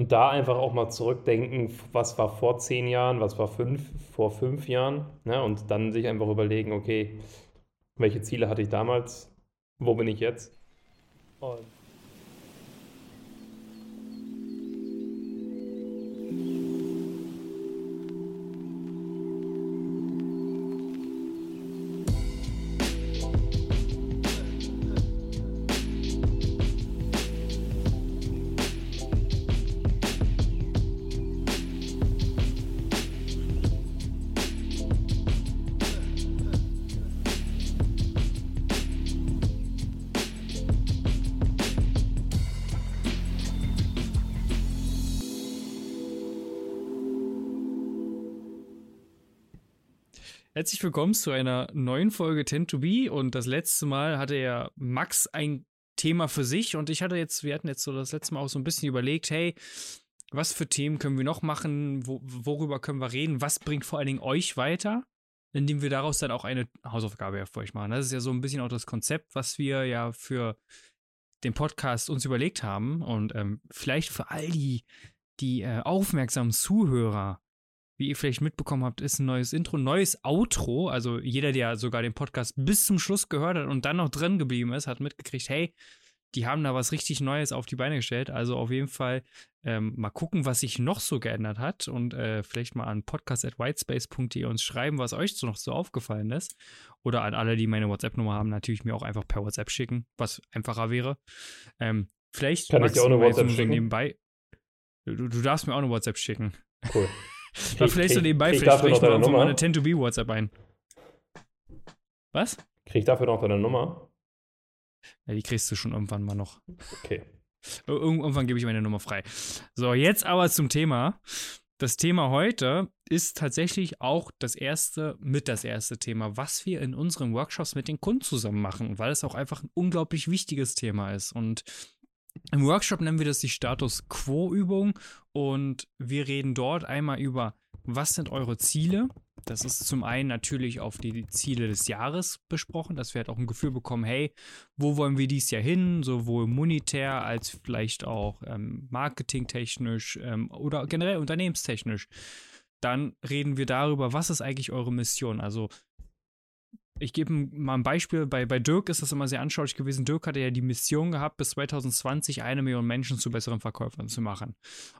Und da einfach auch mal zurückdenken, was war vor zehn Jahren, was war fünf, vor fünf Jahren. Ne? Und dann sich einfach überlegen, okay, welche Ziele hatte ich damals, wo bin ich jetzt? Und Herzlich willkommen zu einer neuen Folge Tend to Be. Und das letzte Mal hatte ja Max ein Thema für sich. Und ich hatte jetzt, wir hatten jetzt so das letzte Mal auch so ein bisschen überlegt, hey, was für Themen können wir noch machen? Wo, worüber können wir reden? Was bringt vor allen Dingen euch weiter? Indem wir daraus dann auch eine Hausaufgabe ja für euch machen. Das ist ja so ein bisschen auch das Konzept, was wir ja für den Podcast uns überlegt haben. Und ähm, vielleicht für all die, die äh, aufmerksamen Zuhörer wie ihr vielleicht mitbekommen habt, ist ein neues Intro, neues Outro. Also jeder, der sogar den Podcast bis zum Schluss gehört hat und dann noch drin geblieben ist, hat mitgekriegt, hey, die haben da was richtig Neues auf die Beine gestellt. Also auf jeden Fall ähm, mal gucken, was sich noch so geändert hat und äh, vielleicht mal an podcast.whitespace.de uns schreiben, was euch so noch so aufgefallen ist. Oder an alle, die meine WhatsApp-Nummer haben, natürlich mir auch einfach per WhatsApp schicken, was einfacher wäre. Ähm, vielleicht kann ich dir auch eine WhatsApp schicken. Nebenbei. Du, du darfst mir auch eine WhatsApp schicken. Cool. War vielleicht so nebenbei, vielleicht sprechen wir irgendwann mal eine 10-to-be WhatsApp ein. Was? Krieg ich dafür noch deine Nummer? Ja, die kriegst du schon irgendwann mal noch. Okay. Irgendwann gebe ich meine Nummer frei. So, jetzt aber zum Thema. Das Thema heute ist tatsächlich auch das erste, mit das erste Thema, was wir in unseren Workshops mit den Kunden zusammen machen, weil es auch einfach ein unglaublich wichtiges Thema ist. Und im Workshop nennen wir das die Status Quo-Übung und wir reden dort einmal über, was sind eure Ziele? Das ist zum einen natürlich auf die Ziele des Jahres besprochen, dass wir halt auch ein Gefühl bekommen, hey, wo wollen wir dies Jahr hin, sowohl monetär als vielleicht auch ähm, marketingtechnisch ähm, oder generell unternehmenstechnisch. Dann reden wir darüber, was ist eigentlich eure Mission? Also ich gebe mal ein Beispiel. Bei, bei Dirk ist das immer sehr anschaulich gewesen. Dirk hatte ja die Mission gehabt, bis 2020 eine Million Menschen zu besseren Verkäufern zu machen.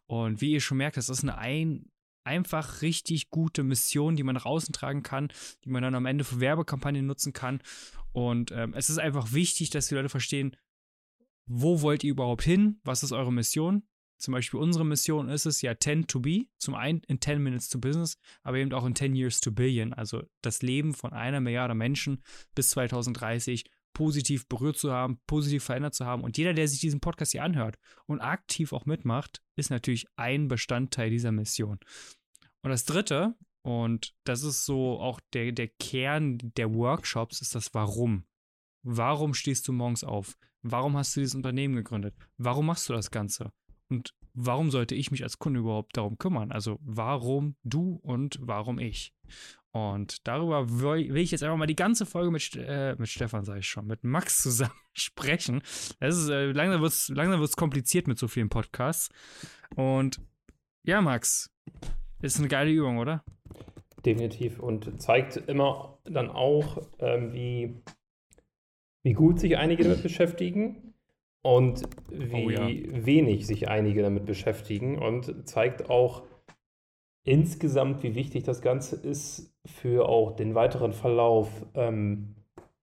Und wie ihr schon merkt, das ist eine ein, einfach richtig gute Mission, die man nach außen tragen kann, die man dann am Ende für Werbekampagnen nutzen kann. Und ähm, es ist einfach wichtig, dass die Leute verstehen, wo wollt ihr überhaupt hin? Was ist eure Mission? Zum Beispiel unsere Mission ist es ja 10 to be, zum einen in 10 Minutes to Business, aber eben auch in 10 Years to Billion, also das Leben von einer Milliarde Menschen bis 2030 positiv berührt zu haben, positiv verändert zu haben. Und jeder, der sich diesen Podcast hier anhört und aktiv auch mitmacht, ist natürlich ein Bestandteil dieser Mission. Und das Dritte, und das ist so auch der, der Kern der Workshops, ist das Warum. Warum stehst du morgens auf? Warum hast du dieses Unternehmen gegründet? Warum machst du das Ganze? Und warum sollte ich mich als Kunde überhaupt darum kümmern? Also warum du und warum ich? Und darüber will ich jetzt einfach mal die ganze Folge mit, äh, mit Stefan, sage ich schon, mit Max zusammen sprechen. Es ist, äh, langsam wird es langsam wird's kompliziert mit so vielen Podcasts. Und ja, Max, ist eine geile Übung, oder? Definitiv. Und zeigt immer dann auch, ähm, wie, wie gut sich einige damit beschäftigen und wie oh, ja. wenig sich einige damit beschäftigen und zeigt auch insgesamt, wie wichtig das Ganze ist für auch den weiteren Verlauf, ähm,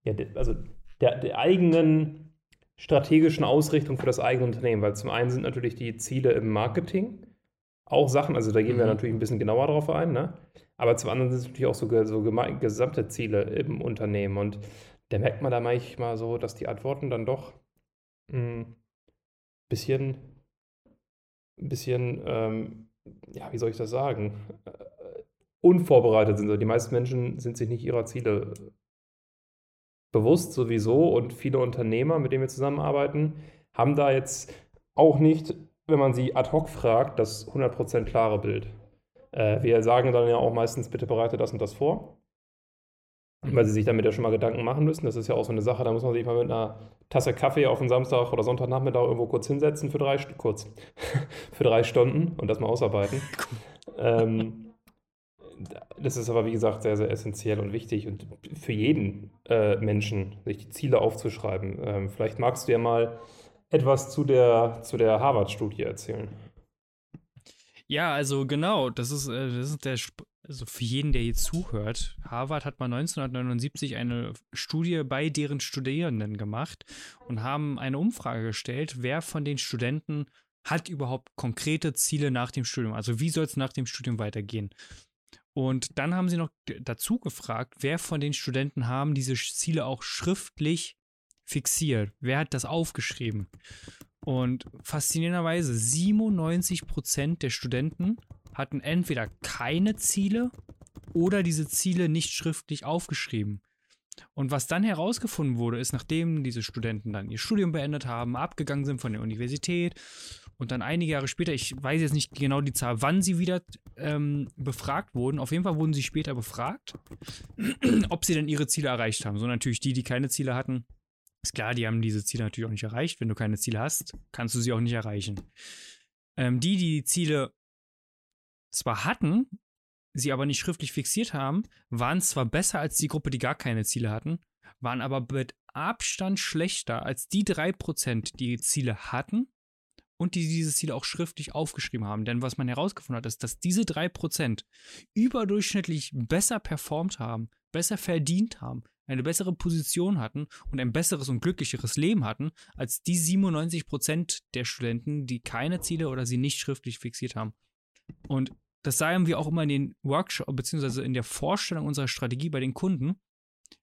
ja, also der, der eigenen strategischen Ausrichtung für das eigene Unternehmen, weil zum einen sind natürlich die Ziele im Marketing auch Sachen, also da gehen mhm. wir natürlich ein bisschen genauer drauf ein, ne? aber zum anderen sind es natürlich auch so, so gesamte Ziele im Unternehmen und da merkt man da manchmal so, dass die Antworten dann doch ein hm, bisschen, bisschen, ähm, ja, wie soll ich das sagen, äh, unvorbereitet sind. Die meisten Menschen sind sich nicht ihrer Ziele bewusst sowieso und viele Unternehmer, mit denen wir zusammenarbeiten, haben da jetzt auch nicht, wenn man sie ad hoc fragt, das 100% klare Bild. Äh, wir sagen dann ja auch meistens, bitte bereite das und das vor. Weil sie sich damit ja schon mal Gedanken machen müssen. Das ist ja auch so eine Sache, da muss man sich mal mit einer Tasse Kaffee auf den Samstag oder Sonntagnachmittag irgendwo kurz hinsetzen für drei, kurz, für drei Stunden und das mal ausarbeiten. ähm, das ist aber, wie gesagt, sehr, sehr essentiell und wichtig und für jeden äh, Menschen, sich die Ziele aufzuschreiben. Ähm, vielleicht magst du ja mal etwas zu der, zu der Harvard-Studie erzählen. Ja, also genau, das ist, äh, das ist der, also für jeden, der hier zuhört, Harvard hat mal 1979 eine Studie bei deren Studierenden gemacht und haben eine Umfrage gestellt, wer von den Studenten hat überhaupt konkrete Ziele nach dem Studium, also wie soll es nach dem Studium weitergehen. Und dann haben sie noch dazu gefragt, wer von den Studenten haben diese Ziele auch schriftlich fixiert, wer hat das aufgeschrieben. Und faszinierenderweise 97 Prozent der Studenten hatten entweder keine Ziele oder diese Ziele nicht schriftlich aufgeschrieben. Und was dann herausgefunden wurde, ist, nachdem diese Studenten dann ihr Studium beendet haben, abgegangen sind von der Universität und dann einige Jahre später, ich weiß jetzt nicht genau die Zahl, wann sie wieder ähm, befragt wurden, auf jeden Fall wurden sie später befragt, ob sie denn ihre Ziele erreicht haben. So natürlich die, die keine Ziele hatten, ist klar, die haben diese Ziele natürlich auch nicht erreicht. Wenn du keine Ziele hast, kannst du sie auch nicht erreichen. Ähm, die, die die Ziele zwar hatten, sie aber nicht schriftlich fixiert haben, waren zwar besser als die Gruppe, die gar keine Ziele hatten, waren aber mit Abstand schlechter als die 3%, die Ziele hatten und die diese Ziele auch schriftlich aufgeschrieben haben. Denn was man herausgefunden hat, ist, dass diese 3% überdurchschnittlich besser performt haben, besser verdient haben, eine bessere Position hatten und ein besseres und glücklicheres Leben hatten, als die 97% der Studenten, die keine Ziele oder sie nicht schriftlich fixiert haben. Und das sagen wir auch immer in den Workshops, beziehungsweise in der Vorstellung unserer Strategie bei den Kunden.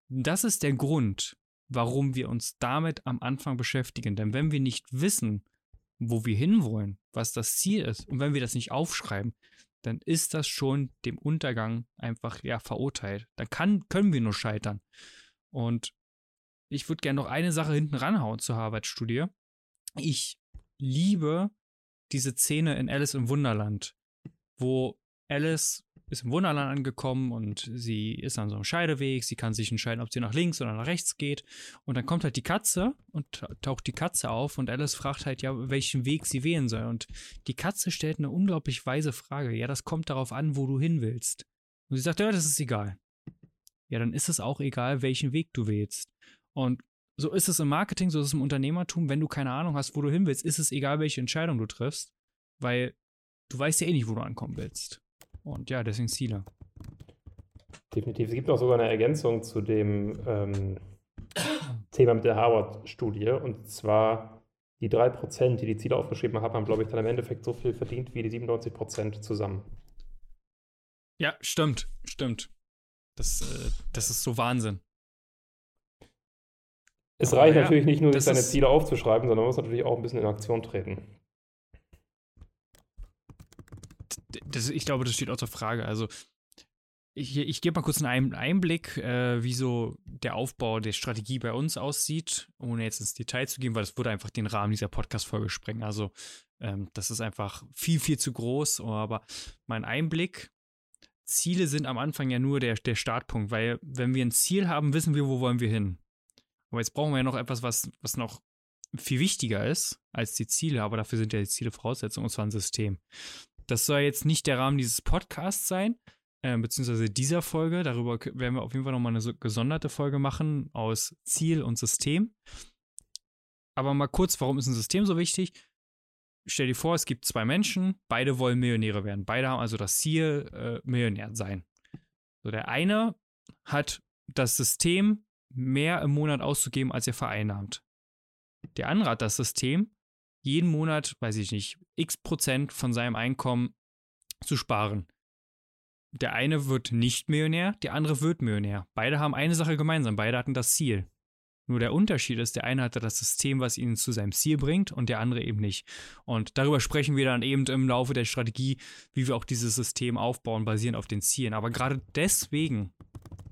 Das ist der Grund, warum wir uns damit am Anfang beschäftigen. Denn wenn wir nicht wissen, wo wir hinwollen, was das Ziel ist, und wenn wir das nicht aufschreiben, dann ist das schon dem Untergang einfach ja verurteilt. Dann kann, können wir nur scheitern. Und ich würde gerne noch eine Sache hinten ranhauen zur Harvard-Studie. Ich liebe diese Szene in Alice im Wunderland, wo Alice ist im Wunderland angekommen und sie ist an so einem Scheideweg. Sie kann sich entscheiden, ob sie nach links oder nach rechts geht. Und dann kommt halt die Katze und taucht die Katze auf und Alice fragt halt ja, welchen Weg sie wählen soll. Und die Katze stellt eine unglaublich weise Frage. Ja, das kommt darauf an, wo du hin willst. Und sie sagt, ja, das ist egal. Ja, dann ist es auch egal, welchen Weg du wählst. Und so ist es im Marketing, so ist es im Unternehmertum. Wenn du keine Ahnung hast, wo du hin willst, ist es egal, welche Entscheidung du triffst, weil du weißt ja eh nicht, wo du ankommen willst. Und ja, deswegen Ziele. Definitiv. Es gibt auch sogar eine Ergänzung zu dem ähm, Thema mit der Harvard-Studie. Und zwar die 3%, die die Ziele aufgeschrieben haben, haben, glaube ich, dann im Endeffekt so viel verdient wie die 97% zusammen. Ja, stimmt, stimmt. Das, äh, das ist so Wahnsinn. Es reicht ja, natürlich nicht nur, sich seine Ziele aufzuschreiben, sondern man muss natürlich auch ein bisschen in Aktion treten. Das, ich glaube, das steht außer Frage. Also, ich, ich gebe mal kurz einen Einblick, äh, wie so der Aufbau der Strategie bei uns aussieht, ohne jetzt ins Detail zu gehen, weil das würde einfach den Rahmen dieser Podcast-Folge sprengen. Also, ähm, das ist einfach viel, viel zu groß. Aber mein Einblick, Ziele sind am Anfang ja nur der, der Startpunkt, weil wenn wir ein Ziel haben, wissen wir, wo wollen wir hin. Aber jetzt brauchen wir ja noch etwas, was, was noch viel wichtiger ist als die Ziele, aber dafür sind ja die Ziele Voraussetzungen, und zwar ein System. Das soll jetzt nicht der Rahmen dieses Podcasts sein, äh, beziehungsweise dieser Folge. Darüber werden wir auf jeden Fall nochmal eine so gesonderte Folge machen aus Ziel und System. Aber mal kurz, warum ist ein System so wichtig? Stell dir vor, es gibt zwei Menschen, beide wollen Millionäre werden. Beide haben also das Ziel, äh, Millionär sein. So, der eine hat das System, mehr im Monat auszugeben, als er vereinnahmt. Der andere hat das System, jeden Monat, weiß ich nicht, x Prozent von seinem Einkommen zu sparen. Der eine wird nicht Millionär, der andere wird Millionär. Beide haben eine Sache gemeinsam, beide hatten das Ziel. Nur der Unterschied ist, der eine hatte das System, was ihn zu seinem Ziel bringt und der andere eben nicht. Und darüber sprechen wir dann eben im Laufe der Strategie, wie wir auch dieses System aufbauen, basierend auf den Zielen. Aber gerade deswegen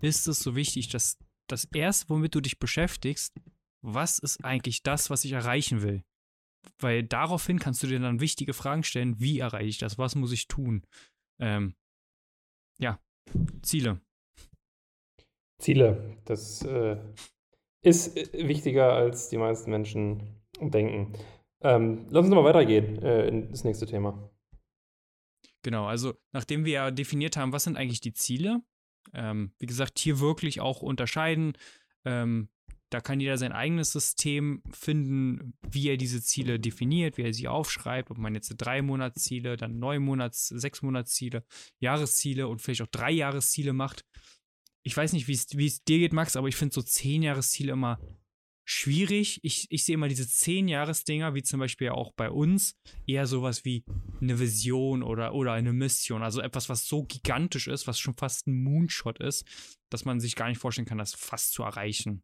ist es so wichtig, dass das erste, womit du dich beschäftigst, was ist eigentlich das, was ich erreichen will? Weil daraufhin kannst du dir dann wichtige Fragen stellen, wie erreiche ich das, was muss ich tun? Ähm, ja, Ziele. Ziele, das äh, ist äh, wichtiger, als die meisten Menschen denken. Ähm, lass uns mal weitergehen äh, in das nächste Thema. Genau, also nachdem wir ja definiert haben, was sind eigentlich die Ziele, ähm, wie gesagt, hier wirklich auch unterscheiden. Ähm, da kann jeder sein eigenes System finden, wie er diese Ziele definiert, wie er sie aufschreibt, ob man jetzt drei Monatsziele, dann neun Monats, sechs Monatsziele, Jahresziele und vielleicht auch drei Jahresziele macht. Ich weiß nicht, wie es dir geht, Max, aber ich finde so zehn Jahresziele immer schwierig. Ich, ich sehe immer diese zehn Jahresdinger, wie zum Beispiel auch bei uns, eher sowas wie eine Vision oder, oder eine Mission. Also etwas, was so gigantisch ist, was schon fast ein Moonshot ist, dass man sich gar nicht vorstellen kann, das fast zu erreichen.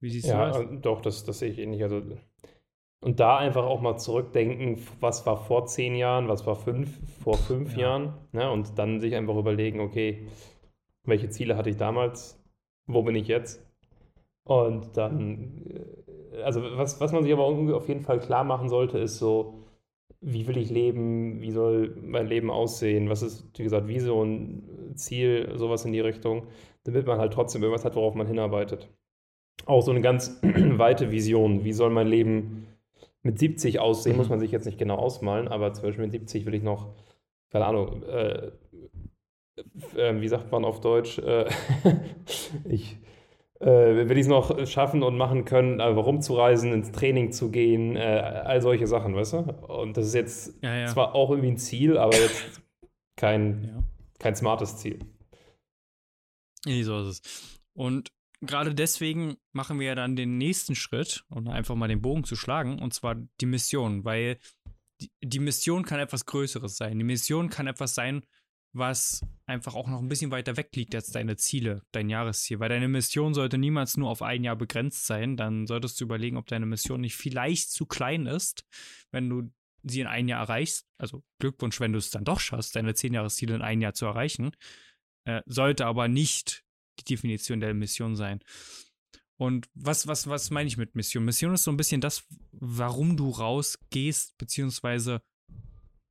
Wie siehst ja, du das? Ja, doch, das, das sehe ich ähnlich. Also, und da einfach auch mal zurückdenken, was war vor zehn Jahren, was war fünf, vor fünf ja. Jahren, ne? und dann sich einfach überlegen, okay, welche Ziele hatte ich damals, wo bin ich jetzt? Und dann, äh, also was, was man sich aber auf jeden Fall klar machen sollte, ist so, wie will ich leben, wie soll mein Leben aussehen, was ist, wie gesagt, Vision, Ziel, sowas in die Richtung, damit man halt trotzdem irgendwas hat, worauf man hinarbeitet. Auch so eine ganz weite Vision, wie soll mein Leben mit 70 aussehen, muss man sich jetzt nicht genau ausmalen, aber zum Beispiel mit 70 will ich noch, keine Ahnung, äh, äh, wie sagt man auf Deutsch, äh, ich äh, will ich es noch schaffen und machen können, einfach rumzureisen, ins Training zu gehen, äh, all solche Sachen, weißt du? Und das ist jetzt ja, ja. zwar auch irgendwie ein Ziel, aber jetzt kein, ja. kein smartes Ziel. Nee, so ist es. Und gerade deswegen machen wir ja dann den nächsten Schritt, um einfach mal den Bogen zu schlagen, und zwar die Mission, weil die, die Mission kann etwas Größeres sein. Die Mission kann etwas sein, was einfach auch noch ein bisschen weiter weg liegt als deine Ziele, dein Jahresziel. Weil deine Mission sollte niemals nur auf ein Jahr begrenzt sein. Dann solltest du überlegen, ob deine Mission nicht vielleicht zu klein ist, wenn du sie in ein Jahr erreichst. Also Glückwunsch, wenn du es dann doch schaffst, deine zehn Jahresziele in ein Jahr zu erreichen. Äh, sollte aber nicht die Definition der Mission sein. Und was, was, was meine ich mit Mission? Mission ist so ein bisschen das, warum du rausgehst, beziehungsweise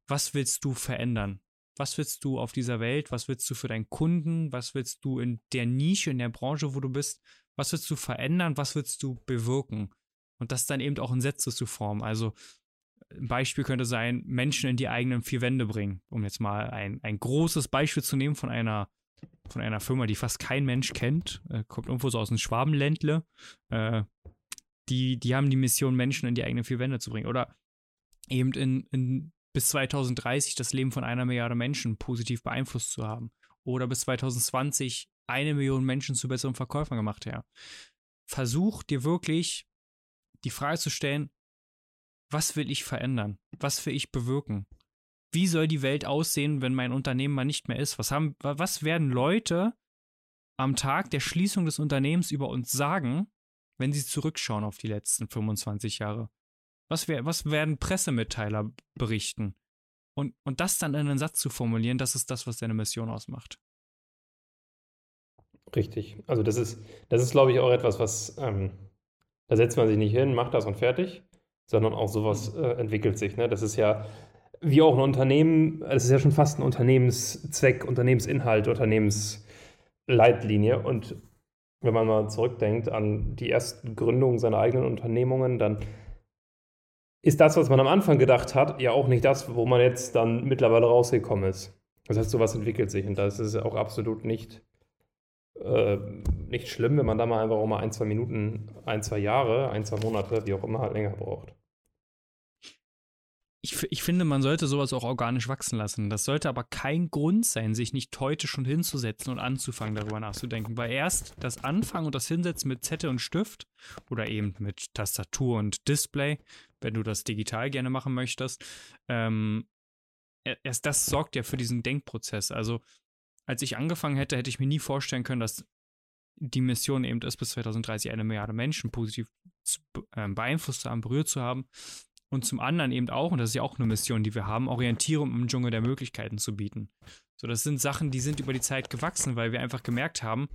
was willst du verändern? was willst du auf dieser Welt, was willst du für deinen Kunden, was willst du in der Nische, in der Branche, wo du bist, was willst du verändern, was willst du bewirken? Und das dann eben auch in Sätze zu formen. Also ein Beispiel könnte sein, Menschen in die eigenen vier Wände bringen, um jetzt mal ein, ein großes Beispiel zu nehmen von einer, von einer Firma, die fast kein Mensch kennt, äh, kommt irgendwo so aus dem Schwabenländle. Äh, die, die haben die Mission, Menschen in die eigenen vier Wände zu bringen. Oder eben in, in bis 2030 das Leben von einer Milliarde Menschen positiv beeinflusst zu haben. Oder bis 2020 eine Million Menschen zu besseren Verkäufern gemacht haben. Versuch dir wirklich die Frage zu stellen, was will ich verändern? Was will ich bewirken? Wie soll die Welt aussehen, wenn mein Unternehmen mal nicht mehr ist? Was, haben, was werden Leute am Tag der Schließung des Unternehmens über uns sagen, wenn sie zurückschauen auf die letzten 25 Jahre? Was, wär, was werden Pressemitteiler berichten? Und, und das dann in einen Satz zu formulieren, das ist das, was deine Mission ausmacht. Richtig. Also das ist, das ist, glaube ich, auch etwas, was ähm, da setzt man sich nicht hin, macht das und fertig, sondern auch sowas mhm. äh, entwickelt sich. Ne? Das ist ja wie auch ein Unternehmen, es ist ja schon fast ein Unternehmenszweck, Unternehmensinhalt, Unternehmensleitlinie. Und wenn man mal zurückdenkt an die ersten Gründungen seiner eigenen Unternehmungen, dann ist das, was man am Anfang gedacht hat, ja auch nicht das, wo man jetzt dann mittlerweile rausgekommen ist. Das heißt, sowas entwickelt sich und das ist auch absolut nicht, äh, nicht schlimm, wenn man da mal einfach auch mal ein, zwei Minuten, ein, zwei Jahre, ein, zwei Monate, wie auch immer, halt länger braucht ich, ich finde, man sollte sowas auch organisch wachsen lassen. Das sollte aber kein Grund sein, sich nicht heute schon hinzusetzen und anzufangen, darüber nachzudenken. Weil erst das Anfangen und das Hinsetzen mit Zettel und Stift oder eben mit Tastatur und Display, wenn du das digital gerne machen möchtest, ähm, erst das sorgt ja für diesen Denkprozess. Also, als ich angefangen hätte, hätte ich mir nie vorstellen können, dass die Mission eben ist, bis 2030 eine Milliarde Menschen positiv ähm, beeinflusst zu haben, berührt zu haben. Und zum anderen eben auch, und das ist ja auch eine Mission, die wir haben, Orientierung im Dschungel der Möglichkeiten zu bieten. So, das sind Sachen, die sind über die Zeit gewachsen, weil wir einfach gemerkt haben,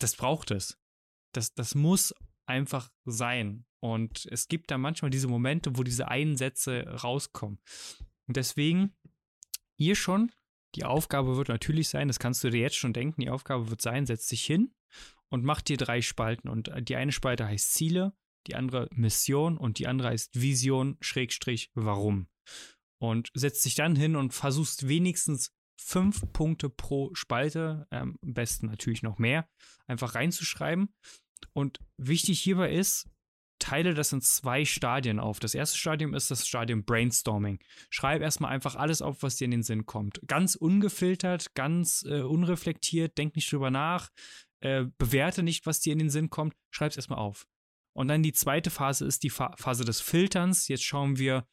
das braucht es. Das, das muss einfach sein. Und es gibt da manchmal diese Momente, wo diese Einsätze rauskommen. Und deswegen hier schon Die Aufgabe wird natürlich sein, das kannst du dir jetzt schon denken, die Aufgabe wird sein, setz dich hin und mach dir drei Spalten. Und die eine Spalte heißt Ziele, die andere Mission und die andere heißt Vision, Schrägstrich, warum. Und setzt dich dann hin und versuchst wenigstens fünf Punkte pro Spalte, ähm, am besten natürlich noch mehr, einfach reinzuschreiben. Und wichtig hierbei ist, teile das in zwei Stadien auf. Das erste Stadium ist das Stadium Brainstorming. Schreib erstmal einfach alles auf, was dir in den Sinn kommt. Ganz ungefiltert, ganz äh, unreflektiert, denk nicht drüber nach, äh, bewerte nicht, was dir in den Sinn kommt, schreib es erstmal auf. Und dann die zweite Phase ist die Fa Phase des Filterns. Jetzt schauen wir,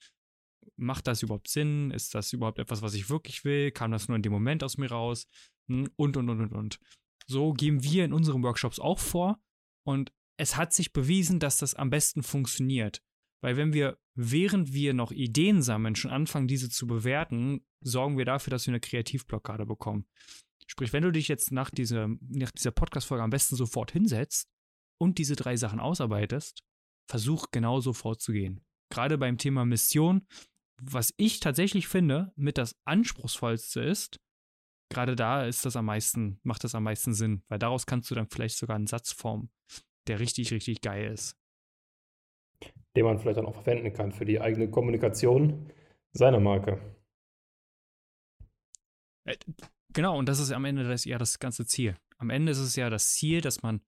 macht das überhaupt Sinn? Ist das überhaupt etwas, was ich wirklich will? Kam das nur in dem Moment aus mir raus? Hm, und, und, und, und, und. So gehen wir in unseren Workshops auch vor. Und es hat sich bewiesen, dass das am besten funktioniert. Weil wenn wir, während wir noch Ideen sammeln, schon anfangen, diese zu bewerten, sorgen wir dafür, dass wir eine Kreativblockade bekommen. Sprich, wenn du dich jetzt nach, diese, nach dieser Podcast-Folge am besten sofort hinsetzt und diese drei Sachen ausarbeitest, versuch genauso vorzugehen. Gerade beim Thema Mission, was ich tatsächlich finde, mit das anspruchsvollste ist, gerade da ist das am meisten, macht das am meisten Sinn, weil daraus kannst du dann vielleicht sogar einen Satz formen, der richtig, richtig geil ist. Den man vielleicht dann auch verwenden kann für die eigene Kommunikation seiner Marke. Äh, genau, und das ist am Ende das, ja das ganze Ziel. Am Ende ist es ja das Ziel, dass man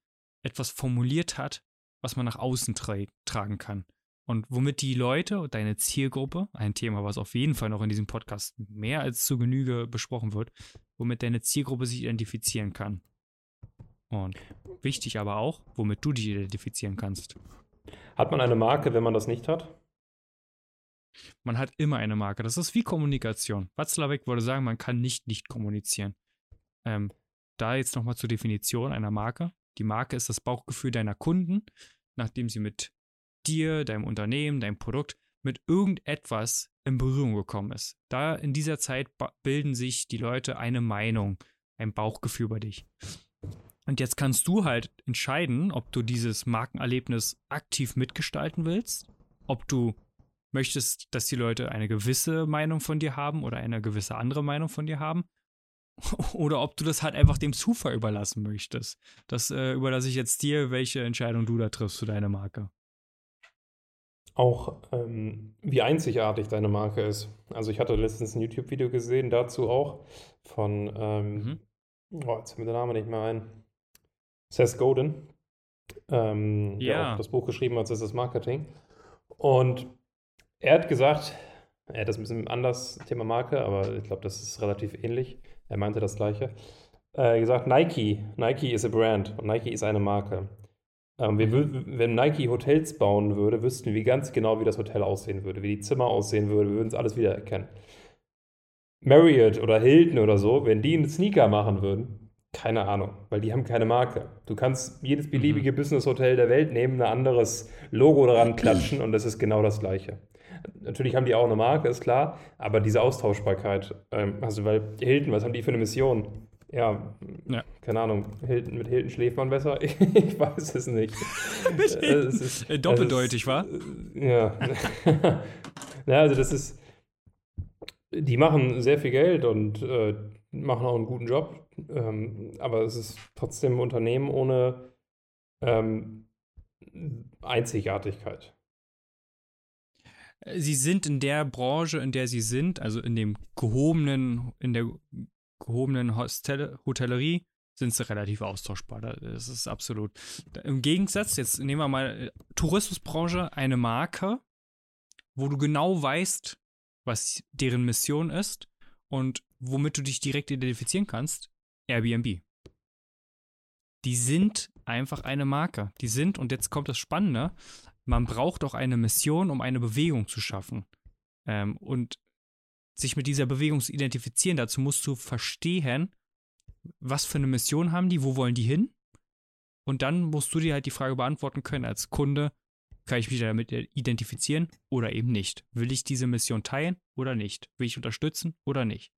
etwas formuliert hat, was man nach außen tra tragen kann. Und womit die Leute, deine Zielgruppe, ein Thema, was auf jeden Fall noch in diesem Podcast mehr als zu Genüge besprochen wird, womit deine Zielgruppe sich identifizieren kann. Und wichtig aber auch, womit du dich identifizieren kannst. Hat man eine Marke, wenn man das nicht hat? Man hat immer eine Marke. Das ist wie Kommunikation. Watzlawick würde sagen, man kann nicht nicht kommunizieren. Ähm, da jetzt nochmal zur Definition einer Marke. Die Marke ist das Bauchgefühl deiner Kunden, nachdem sie mit dir, deinem Unternehmen, deinem Produkt mit irgendetwas in Berührung gekommen ist. Da in dieser Zeit bilden sich die Leute eine Meinung, ein Bauchgefühl über dich. Und jetzt kannst du halt entscheiden, ob du dieses Markenerlebnis aktiv mitgestalten willst, ob du möchtest, dass die Leute eine gewisse Meinung von dir haben oder eine gewisse andere Meinung von dir haben. Oder ob du das halt einfach dem Zufall überlassen möchtest. Das äh, überlasse ich jetzt dir, welche Entscheidung du da triffst für deine Marke. Auch ähm, wie einzigartig deine Marke ist. Also ich hatte letztens ein YouTube-Video gesehen dazu auch von, ähm, mhm. oh, jetzt fällt mir der Name nicht mehr ein. Seth Godin, ähm, ja. der auch das Buch geschrieben hat, das ist das Marketing. Und er hat gesagt, er hat das ein bisschen anders, Thema Marke, aber ich glaube, das ist relativ ähnlich. Er meinte das Gleiche. Er hat gesagt, Nike, Nike ist a Brand und Nike ist eine Marke. Ähm, wir, wenn Nike Hotels bauen würde, wüssten wir ganz genau, wie das Hotel aussehen würde, wie die Zimmer aussehen würden, wir würden es alles wiedererkennen. Marriott oder Hilton oder so, wenn die einen Sneaker machen würden, keine Ahnung, weil die haben keine Marke. Du kannst jedes beliebige mhm. Business-Hotel der Welt nehmen, ein anderes Logo daran klatschen und das ist genau das Gleiche. Natürlich haben die auch eine Marke, ist klar, aber diese Austauschbarkeit, ähm, also weil Hilton, was haben die für eine Mission? Ja, ja. keine Ahnung, Hilton, mit Hilton schläft man besser? ich weiß es nicht. äh, es ist, äh, Doppeldeutig, ist, wa? Äh, ja. ja, also das ist, die machen sehr viel Geld und äh, machen auch einen guten Job. Ähm, aber es ist trotzdem ein Unternehmen ohne ähm, Einzigartigkeit. Sie sind in der Branche, in der sie sind, also in dem gehobenen, in der gehobenen Hostel Hotellerie, sind sie relativ austauschbar. Das ist absolut. Im Gegensatz, jetzt nehmen wir mal äh, Tourismusbranche, eine Marke, wo du genau weißt, was deren Mission ist und womit du dich direkt identifizieren kannst, Airbnb. Die sind einfach eine Marke. Die sind, und jetzt kommt das Spannende, man braucht auch eine Mission, um eine Bewegung zu schaffen. Ähm, und sich mit dieser Bewegung zu identifizieren, dazu musst du verstehen, was für eine Mission haben die, wo wollen die hin? Und dann musst du dir halt die Frage beantworten können als Kunde, kann ich mich damit identifizieren oder eben nicht? Will ich diese Mission teilen oder nicht? Will ich unterstützen oder nicht?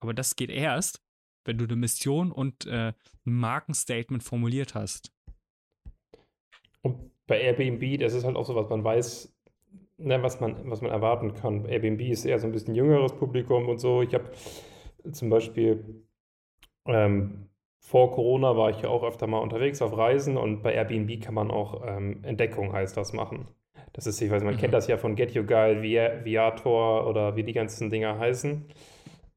Aber das geht erst, wenn du eine Mission und äh, ein Markenstatement formuliert hast. Und bei Airbnb, das ist halt auch so was, man weiß, ne, was, man, was man erwarten kann. Airbnb ist eher so ein bisschen jüngeres Publikum und so. Ich habe zum Beispiel ähm, vor Corona war ich ja auch öfter mal unterwegs auf Reisen und bei Airbnb kann man auch ähm, Entdeckung heißt das machen. Das ist, ich weiß, man mhm. kennt das ja von Get Your Guide, Viator oder wie die ganzen Dinger heißen,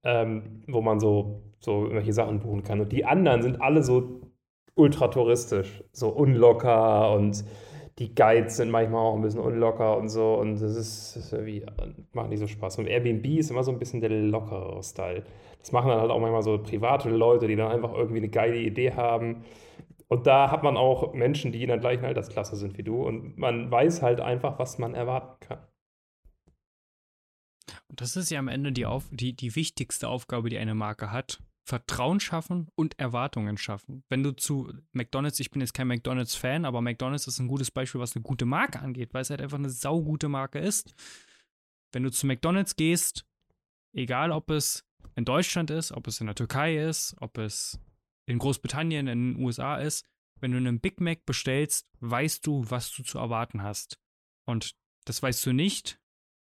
ähm, wo man so, so irgendwelche Sachen buchen kann. Und die anderen sind alle so ultra touristisch, so unlocker und die Guides sind manchmal auch ein bisschen unlocker und so und das ist, das ist irgendwie, macht nicht so Spaß. Und Airbnb ist immer so ein bisschen der lockere Style. Das machen dann halt auch manchmal so private Leute, die dann einfach irgendwie eine geile Idee haben. Und da hat man auch Menschen, die in der gleichen Altersklasse sind wie du und man weiß halt einfach, was man erwarten kann. Und das ist ja am Ende die, Auf die, die wichtigste Aufgabe, die eine Marke hat. Vertrauen schaffen und Erwartungen schaffen. Wenn du zu McDonalds, ich bin jetzt kein McDonalds-Fan, aber McDonalds ist ein gutes Beispiel, was eine gute Marke angeht, weil es halt einfach eine saugute Marke ist. Wenn du zu McDonalds gehst, egal ob es in Deutschland ist, ob es in der Türkei ist, ob es in Großbritannien, in den USA ist, wenn du einen Big Mac bestellst, weißt du, was du zu erwarten hast. Und das weißt du nicht,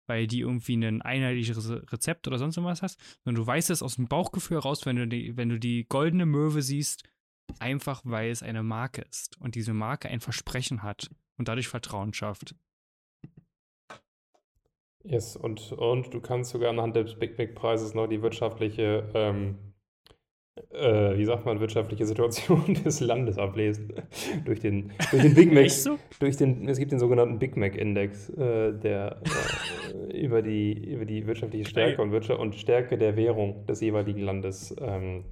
weil die irgendwie ein einheitliches Rezept oder sonst was hast, sondern du weißt es aus dem Bauchgefühl raus, wenn du die, wenn du die goldene Möwe siehst, einfach weil es eine Marke ist und diese Marke ein Versprechen hat und dadurch Vertrauen schafft. Yes, und, und du kannst sogar anhand des Big Mac Preises noch die wirtschaftliche ähm, äh, wie sagt man, wirtschaftliche Situation des Landes ablesen. durch, den, durch den Big Mac. so? durch den, es gibt den sogenannten Big Mac-Index, äh, der äh, über, die, über die wirtschaftliche Stärke und, Wirtschaft und Stärke der Währung des jeweiligen Landes ähm,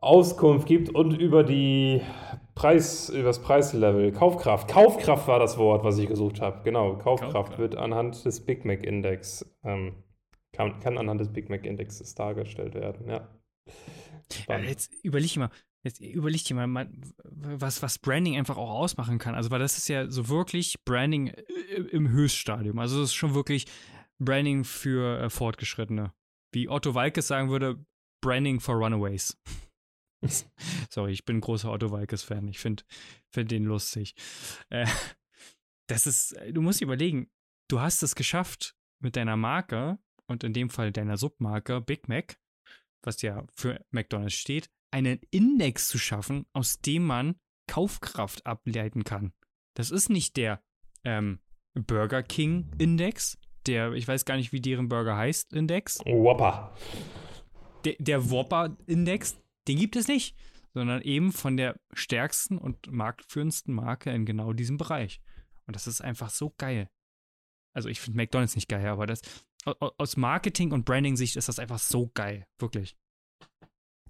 Auskunft gibt und über die Preis, über das Preislevel, Kaufkraft. Kaufkraft war das Wort, was ich gesucht habe. Genau, Kaufkraft, Kaufkraft. wird anhand des Big Mac-Index ähm, kann, kann anhand des Big Mac Indexes dargestellt werden, ja. ja jetzt überleg mal, jetzt überleg dir mal, was, was Branding einfach auch ausmachen kann. Also, weil das ist ja so wirklich Branding im Höchststadium. Also, das ist schon wirklich Branding für äh, Fortgeschrittene. Wie Otto Walkes sagen würde, Branding for Runaways. Sorry, ich bin ein großer Otto Walkes-Fan. Ich finde find den lustig. Äh, das ist, du musst überlegen, du hast es geschafft, mit deiner Marke und in dem Fall deiner Submarke Big Mac, was ja für McDonald's steht, einen Index zu schaffen, aus dem man Kaufkraft ableiten kann. Das ist nicht der ähm, Burger King Index, der, ich weiß gar nicht, wie deren Burger heißt, Index. Whopper. Der, der Whopper Index, den gibt es nicht, sondern eben von der stärksten und marktführendsten Marke in genau diesem Bereich. Und das ist einfach so geil. Also ich finde McDonald's nicht geil, aber das, aus Marketing- und Branding-Sicht ist das einfach so geil. Wirklich.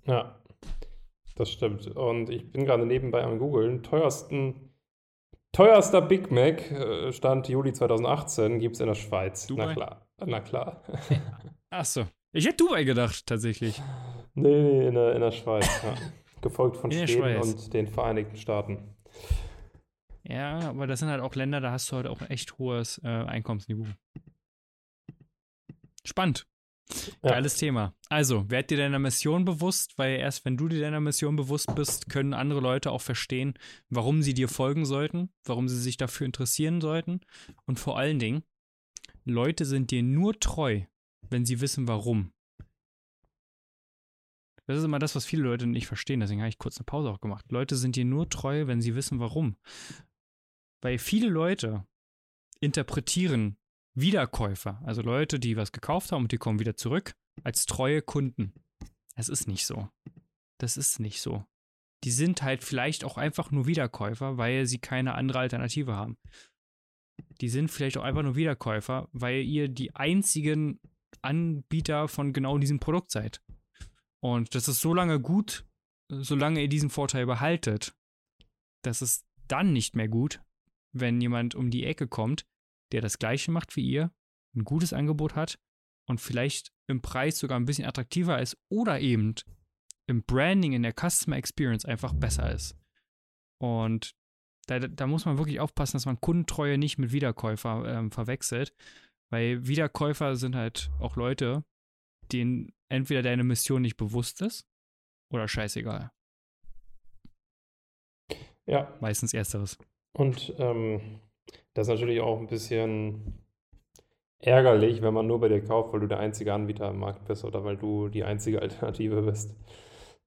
Ja, das stimmt. Und ich bin gerade nebenbei am Googeln. Teuersten, teuerster Big Mac, äh, Stand Juli 2018, gibt es in der Schweiz. Dubai? Na klar. Na klar. Achso. Ich hätte Dubai gedacht, tatsächlich. Nee, nee, in der, in der Schweiz. Ja. Gefolgt von in Schweden und den Vereinigten Staaten. Ja, aber das sind halt auch Länder, da hast du halt auch echt hohes äh, Einkommensniveau. Spannend. Ja. Geiles Thema. Also, werd dir deiner Mission bewusst, weil erst wenn du dir deiner Mission bewusst bist, können andere Leute auch verstehen, warum sie dir folgen sollten, warum sie sich dafür interessieren sollten. Und vor allen Dingen, Leute sind dir nur treu, wenn sie wissen, warum. Das ist immer das, was viele Leute nicht verstehen. Deswegen habe ich kurz eine Pause auch gemacht. Leute sind dir nur treu, wenn sie wissen, warum. Weil viele Leute interpretieren Wiederkäufer, also Leute, die was gekauft haben und die kommen wieder zurück, als treue Kunden. Es ist nicht so. Das ist nicht so. Die sind halt vielleicht auch einfach nur Wiederkäufer, weil sie keine andere Alternative haben. Die sind vielleicht auch einfach nur Wiederkäufer, weil ihr die einzigen Anbieter von genau diesem Produkt seid. Und das ist so lange gut, solange ihr diesen Vorteil behaltet. Das ist dann nicht mehr gut, wenn jemand um die Ecke kommt, der das gleiche macht wie ihr, ein gutes Angebot hat und vielleicht im Preis sogar ein bisschen attraktiver ist oder eben im Branding, in der Customer Experience einfach besser ist. Und da, da muss man wirklich aufpassen, dass man Kundentreue nicht mit Wiederkäufer ähm, verwechselt, weil Wiederkäufer sind halt auch Leute, denen entweder deine Mission nicht bewusst ist oder scheißegal. Ja. Meistens ersteres. Und ähm, das ist natürlich auch ein bisschen ärgerlich, wenn man nur bei dir kauft, weil du der einzige Anbieter am Markt bist oder weil du die einzige Alternative bist.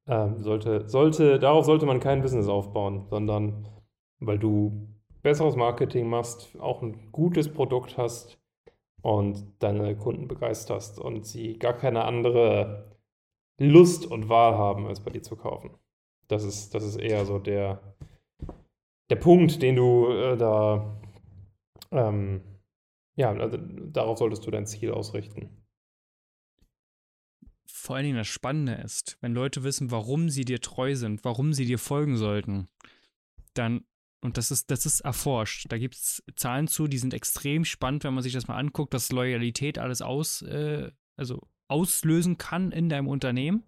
Ähm, sollte, sollte, darauf sollte man kein Business aufbauen, sondern weil du besseres Marketing machst, auch ein gutes Produkt hast und deine Kunden begeisterst und sie gar keine andere Lust und Wahl haben, als bei dir zu kaufen. Das ist, das ist eher so der, der Punkt, den du äh, da ähm, ja, also darauf solltest du dein Ziel ausrichten. Vor allen Dingen das Spannende ist, wenn Leute wissen, warum sie dir treu sind, warum sie dir folgen sollten, dann, und das ist, das ist erforscht, da gibt es Zahlen zu, die sind extrem spannend, wenn man sich das mal anguckt, dass Loyalität alles aus, äh, also auslösen kann in deinem Unternehmen.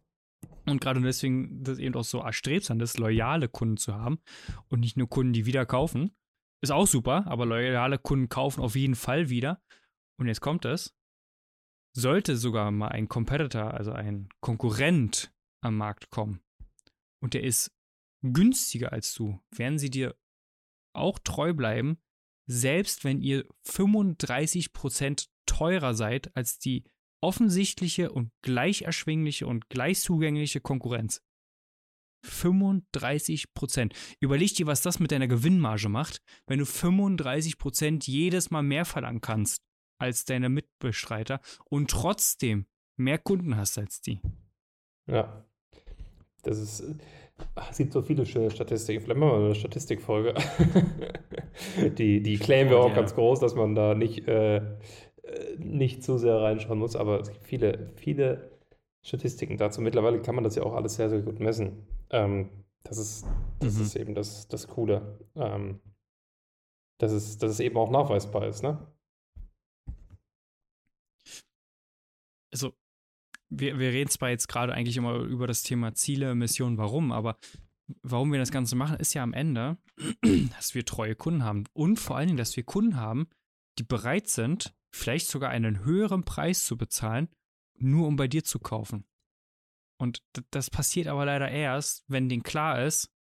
Und gerade deswegen das eben auch so erstrebsam ist, loyale Kunden zu haben und nicht nur Kunden, die wieder kaufen. Ist auch super, aber loyale Kunden kaufen auf jeden Fall wieder. Und jetzt kommt es. Sollte sogar mal ein Competitor, also ein Konkurrent am Markt kommen und der ist günstiger als du, werden sie dir auch treu bleiben, selbst wenn ihr 35% teurer seid als die offensichtliche und gleich erschwingliche und gleich zugängliche Konkurrenz. 35 Prozent. Überleg dir, was das mit deiner Gewinnmarge macht, wenn du 35 Prozent jedes Mal mehr verlangen kannst als deine Mitbestreiter und trotzdem mehr Kunden hast als die. Ja. Das ist. Ach, es gibt so viele schöne Statistiken. Vielleicht machen wir mal eine Statistikfolge. die, die claimen wir auch ja. ganz groß, dass man da nicht, äh, nicht zu sehr reinschauen muss. Aber es gibt viele, viele Statistiken dazu. Mittlerweile kann man das ja auch alles sehr, sehr gut messen. Ähm, das ist, das mhm. ist eben das, das Coole. Ähm, dass, es, dass es eben auch nachweisbar ist, ne? Also, wir, wir reden zwar jetzt gerade eigentlich immer über das Thema Ziele, Mission, warum, aber warum wir das Ganze machen, ist ja am Ende, dass wir treue Kunden haben und vor allen Dingen, dass wir Kunden haben, die bereit sind, vielleicht sogar einen höheren Preis zu bezahlen, nur um bei dir zu kaufen. Und das passiert aber leider erst, wenn denen klar ist,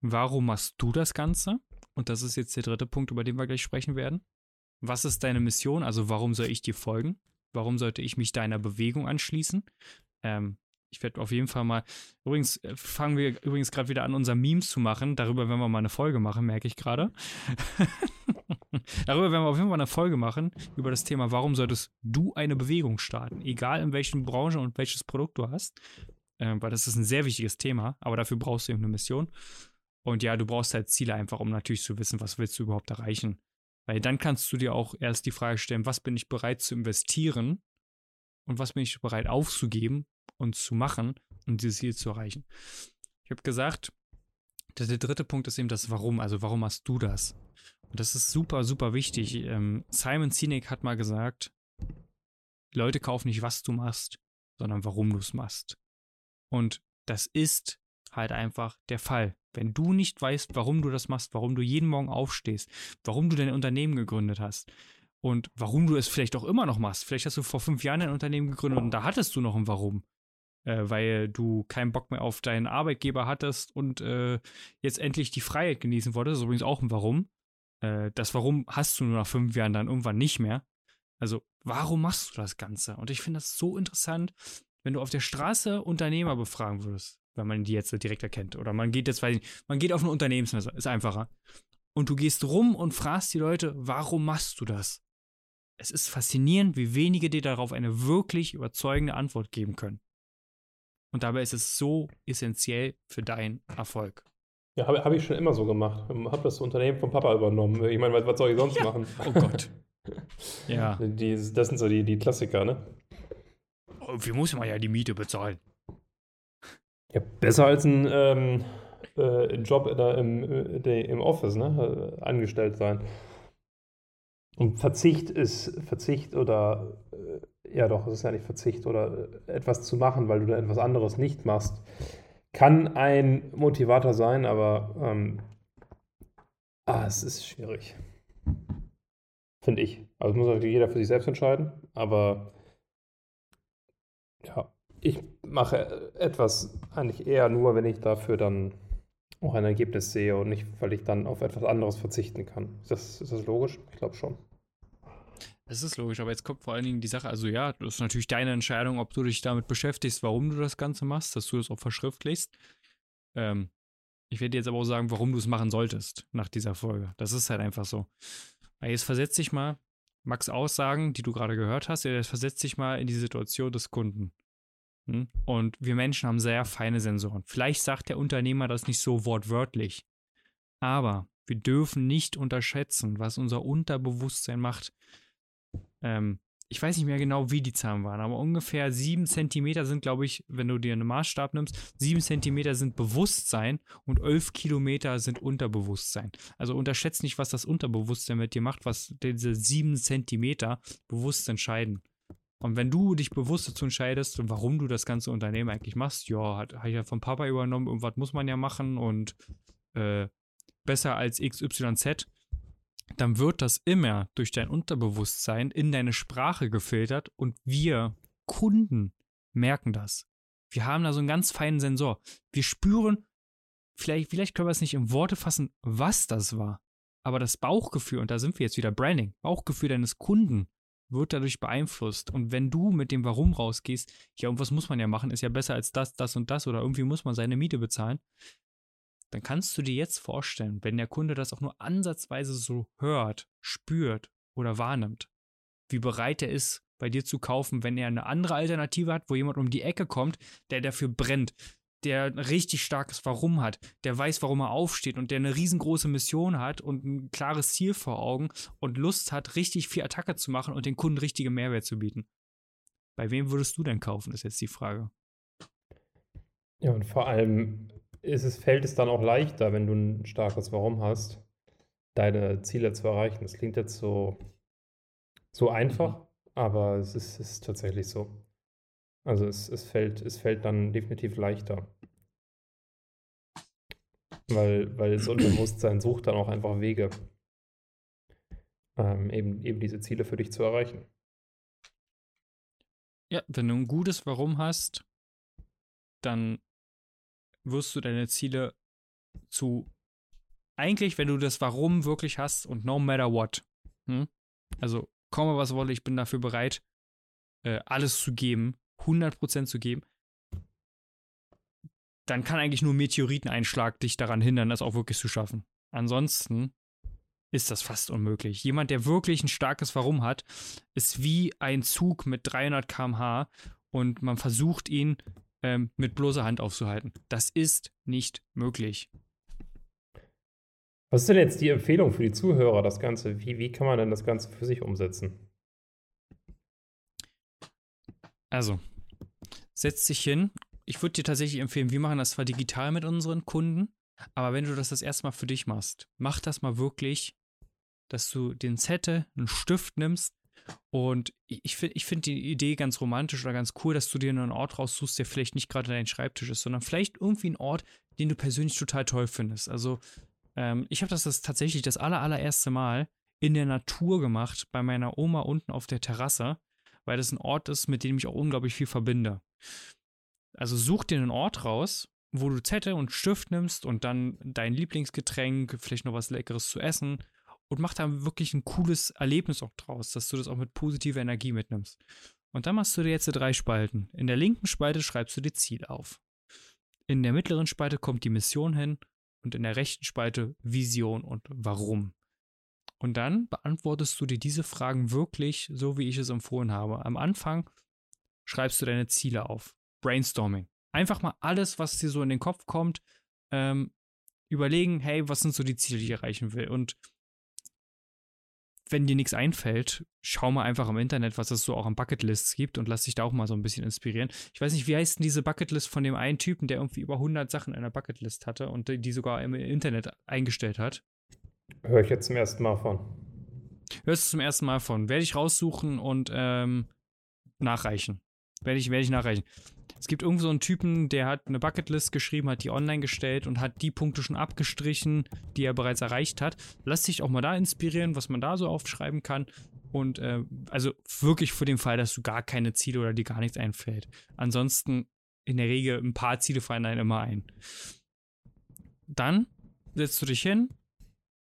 warum machst du das Ganze? Und das ist jetzt der dritte Punkt, über den wir gleich sprechen werden. Was ist deine Mission? Also warum soll ich dir folgen? Warum sollte ich mich deiner Bewegung anschließen? Ähm, ich werde auf jeden Fall mal. Übrigens äh, fangen wir übrigens gerade wieder an, unser Memes zu machen. Darüber werden wir mal eine Folge machen, merke ich gerade. Darüber werden wir auf jeden Fall eine Folge machen, über das Thema, warum solltest du eine Bewegung starten? Egal in welchen Branche und welches Produkt du hast. Äh, weil das ist ein sehr wichtiges Thema, aber dafür brauchst du eben eine Mission. Und ja, du brauchst halt Ziele einfach, um natürlich zu wissen, was willst du überhaupt erreichen. Weil dann kannst du dir auch erst die Frage stellen, was bin ich bereit zu investieren und was bin ich bereit aufzugeben und zu machen, um dieses Ziel zu erreichen. Ich habe gesagt, der, der dritte Punkt ist eben das Warum. Also warum machst du das? Und das ist super, super wichtig. Ähm, Simon Sinek hat mal gesagt, Leute kaufen nicht, was du machst, sondern warum du es machst. Und das ist halt einfach der Fall. Wenn du nicht weißt, warum du das machst, warum du jeden Morgen aufstehst, warum du dein Unternehmen gegründet hast und warum du es vielleicht auch immer noch machst. Vielleicht hast du vor fünf Jahren ein Unternehmen gegründet und da hattest du noch ein Warum. Äh, weil du keinen Bock mehr auf deinen Arbeitgeber hattest und äh, jetzt endlich die Freiheit genießen wolltest. Das ist übrigens auch ein Warum. Äh, das Warum hast du nur nach fünf Jahren dann irgendwann nicht mehr. Also, warum machst du das Ganze? Und ich finde das so interessant, wenn du auf der Straße Unternehmer befragen würdest, wenn man die jetzt direkt erkennt. Oder man geht jetzt, weiß ich man geht auf eine Unternehmensmesse, ist einfacher. Und du gehst rum und fragst die Leute, warum machst du das? Es ist faszinierend, wie wenige dir darauf eine wirklich überzeugende Antwort geben können. Und dabei ist es so essentiell für deinen Erfolg. Ja, habe hab ich schon immer so gemacht. Habe das Unternehmen vom Papa übernommen. Ich meine, was, was soll ich sonst ja. machen? Oh Gott. ja. Die, das sind so die, die Klassiker, ne? wie muss man ja die Miete bezahlen? Ja, besser als ein, ähm, äh, Job da im, äh, im Office, ne? Angestellt sein. Und Verzicht ist Verzicht oder äh, ja doch, es ist ja nicht Verzicht oder äh, etwas zu machen, weil du da etwas anderes nicht machst, kann ein Motivator sein, aber ähm, ah, es ist schwierig. Finde ich. Also muss natürlich jeder für sich selbst entscheiden, aber ja, ich mache etwas eigentlich eher nur, wenn ich dafür dann auch ein Ergebnis sehe und nicht, weil ich dann auf etwas anderes verzichten kann. Ist das, ist das logisch? Ich glaube schon. Das ist logisch, aber jetzt kommt vor allen Dingen die Sache, also ja, das ist natürlich deine Entscheidung, ob du dich damit beschäftigst, warum du das Ganze machst, dass du das auch verschriftlichst. Ähm, ich werde jetzt aber auch sagen, warum du es machen solltest nach dieser Folge. Das ist halt einfach so. Weil jetzt versetz dich mal, Max Aussagen, die du gerade gehört hast, jetzt versetz dich mal in die Situation des Kunden. Hm? Und wir Menschen haben sehr feine Sensoren. Vielleicht sagt der Unternehmer das nicht so wortwörtlich. Aber wir dürfen nicht unterschätzen, was unser Unterbewusstsein macht. Ähm, ich weiß nicht mehr genau, wie die Zahlen waren, aber ungefähr sieben Zentimeter sind, glaube ich, wenn du dir einen Maßstab nimmst, sieben Zentimeter sind Bewusstsein und elf Kilometer sind Unterbewusstsein. Also unterschätzt nicht, was das Unterbewusstsein mit dir macht, was diese sieben Zentimeter bewusst entscheiden. Und wenn du dich bewusst dazu entscheidest, warum du das ganze Unternehmen eigentlich machst, ja, habe ich ja vom Papa übernommen, irgendwas muss man ja machen und äh, besser als XYZ, dann wird das immer durch dein Unterbewusstsein in deine Sprache gefiltert und wir Kunden merken das. Wir haben da so einen ganz feinen Sensor. Wir spüren, vielleicht, vielleicht können wir es nicht in Worte fassen, was das war. Aber das Bauchgefühl, und da sind wir jetzt wieder Branding, Bauchgefühl deines Kunden wird dadurch beeinflusst. Und wenn du mit dem Warum rausgehst, ja, irgendwas muss man ja machen, ist ja besser als das, das und das oder irgendwie muss man seine Miete bezahlen, dann kannst du dir jetzt vorstellen, wenn der Kunde das auch nur ansatzweise so hört, spürt oder wahrnimmt, wie bereit er ist, bei dir zu kaufen, wenn er eine andere Alternative hat, wo jemand um die Ecke kommt, der dafür brennt, der ein richtig starkes Warum hat, der weiß, warum er aufsteht und der eine riesengroße Mission hat und ein klares Ziel vor Augen und Lust hat, richtig viel Attacke zu machen und den Kunden richtige Mehrwert zu bieten. Bei wem würdest du denn kaufen, ist jetzt die Frage. Ja, und vor allem ist es, fällt es dann auch leichter, wenn du ein starkes Warum hast, deine Ziele zu erreichen. Das klingt jetzt so, so einfach, mhm. aber es ist, ist tatsächlich so. Also es, es, fällt, es fällt dann definitiv leichter. Weil, weil das Unterbewusstsein sucht dann auch einfach Wege, ähm, eben, eben diese Ziele für dich zu erreichen. Ja, wenn du ein gutes Warum hast, dann wirst du deine Ziele zu eigentlich, wenn du das Warum wirklich hast und no matter what, hm? also komme was wolle, ich bin dafür bereit, äh, alles zu geben, 100% zu geben, dann kann eigentlich nur Meteoriteneinschlag dich daran hindern, das auch wirklich zu schaffen. Ansonsten ist das fast unmöglich. Jemand, der wirklich ein starkes Warum hat, ist wie ein Zug mit 300 km/h und man versucht ihn ähm, mit bloßer Hand aufzuhalten. Das ist nicht möglich. Was ist denn jetzt die Empfehlung für die Zuhörer, das Ganze? Wie, wie kann man denn das Ganze für sich umsetzen? Also, setz dich hin. Ich würde dir tatsächlich empfehlen, wir machen das zwar digital mit unseren Kunden, aber wenn du das das erste Mal für dich machst, mach das mal wirklich, dass du den Zettel, einen Stift nimmst und ich finde ich find die Idee ganz romantisch oder ganz cool, dass du dir einen Ort raussuchst, der vielleicht nicht gerade dein Schreibtisch ist, sondern vielleicht irgendwie einen Ort, den du persönlich total toll findest. Also ähm, ich habe das, das tatsächlich das aller, allererste Mal in der Natur gemacht, bei meiner Oma unten auf der Terrasse, weil das ein Ort ist, mit dem ich auch unglaublich viel verbinde. Also such dir einen Ort raus, wo du Zettel und Stift nimmst und dann dein Lieblingsgetränk, vielleicht noch was Leckeres zu essen und mach da wirklich ein cooles Erlebnis auch draus, dass du das auch mit positiver Energie mitnimmst. Und dann machst du dir jetzt drei Spalten. In der linken Spalte schreibst du dir Ziel auf. In der mittleren Spalte kommt die Mission hin und in der rechten Spalte Vision und Warum. Und dann beantwortest du dir diese Fragen wirklich so, wie ich es empfohlen habe. Am Anfang schreibst du deine Ziele auf. Brainstorming. Einfach mal alles, was dir so in den Kopf kommt, ähm, überlegen, hey, was sind so die Ziele, die ich erreichen will? Und wenn dir nichts einfällt, schau mal einfach im Internet, was es so auch an Bucketlists gibt und lass dich da auch mal so ein bisschen inspirieren. Ich weiß nicht, wie heißt denn diese Bucketlist von dem einen Typen, der irgendwie über 100 Sachen in der Bucketlist hatte und die sogar im Internet eingestellt hat? Höre ich jetzt zum ersten Mal von. Hörst du zum ersten Mal von. Werde ich raussuchen und ähm, nachreichen. Werde ich, werde ich nachreichen. Es gibt irgendwo so einen Typen, der hat eine Bucketlist geschrieben, hat die online gestellt und hat die Punkte schon abgestrichen, die er bereits erreicht hat. Lass dich auch mal da inspirieren, was man da so aufschreiben kann. Und äh, also wirklich für den Fall, dass du gar keine Ziele oder dir gar nichts einfällt. Ansonsten in der Regel ein paar Ziele fallen einem immer ein. Dann setzt du dich hin,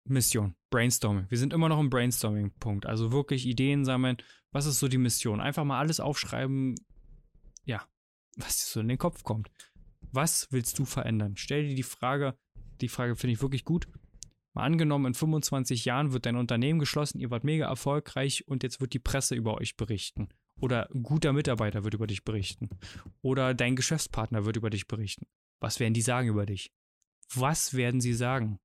Mission, Brainstorming. Wir sind immer noch im Brainstorming-Punkt. Also wirklich Ideen sammeln. Was ist so die Mission? Einfach mal alles aufschreiben, ja, was dir so in den Kopf kommt. Was willst du verändern? Stell dir die Frage, die Frage finde ich wirklich gut. Mal angenommen, in 25 Jahren wird dein Unternehmen geschlossen, ihr wart mega erfolgreich und jetzt wird die Presse über euch berichten. Oder ein guter Mitarbeiter wird über dich berichten. Oder dein Geschäftspartner wird über dich berichten. Was werden die sagen über dich? Was werden sie sagen?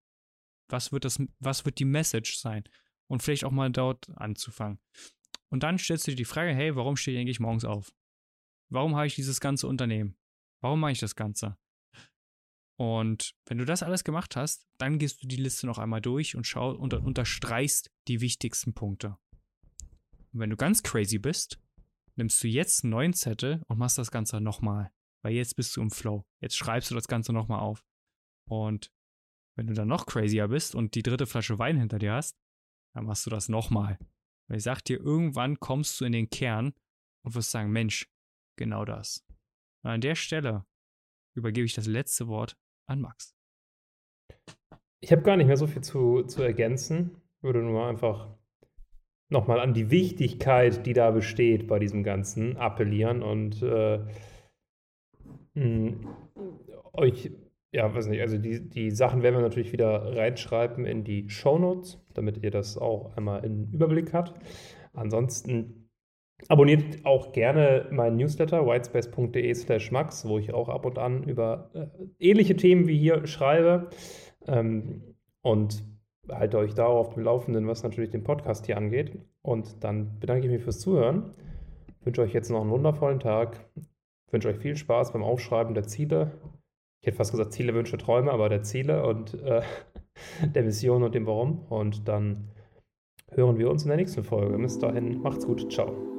Was wird, das, was wird die Message sein? Und vielleicht auch mal dort anzufangen. Und dann stellst du dir die Frage, hey, warum stehe ich eigentlich morgens auf? Warum habe ich dieses ganze Unternehmen? Warum mache ich das Ganze? Und wenn du das alles gemacht hast, dann gehst du die Liste noch einmal durch und schau und unterstreichst die wichtigsten Punkte. Und wenn du ganz crazy bist, nimmst du jetzt einen neuen Zettel und machst das Ganze nochmal. Weil jetzt bist du im Flow. Jetzt schreibst du das Ganze nochmal auf. Und wenn du dann noch crazier bist und die dritte Flasche Wein hinter dir hast, dann machst du das nochmal. Weil ich sag dir, irgendwann kommst du in den Kern und wirst sagen, Mensch, genau das. Und an der Stelle übergebe ich das letzte Wort an Max. Ich habe gar nicht mehr so viel zu, zu ergänzen. Würde nur einfach nochmal an die Wichtigkeit, die da besteht bei diesem Ganzen, appellieren und äh, mh, euch ja, weiß nicht, also die, die Sachen werden wir natürlich wieder reinschreiben in die Shownotes, damit ihr das auch einmal im Überblick habt. Ansonsten abonniert auch gerne meinen Newsletter whitespace.de slash max, wo ich auch ab und an über äh, ähnliche Themen wie hier schreibe. Ähm, und halte euch da auf dem Laufenden, was natürlich den Podcast hier angeht. Und dann bedanke ich mich fürs Zuhören. Wünsche euch jetzt noch einen wundervollen Tag. Wünsche euch viel Spaß beim Aufschreiben der Ziele ich hätte fast gesagt Ziele, Wünsche, Träume, aber der Ziele und äh, der Mission und dem Warum. Und dann hören wir uns in der nächsten Folge. Bis dahin, macht's gut. Ciao.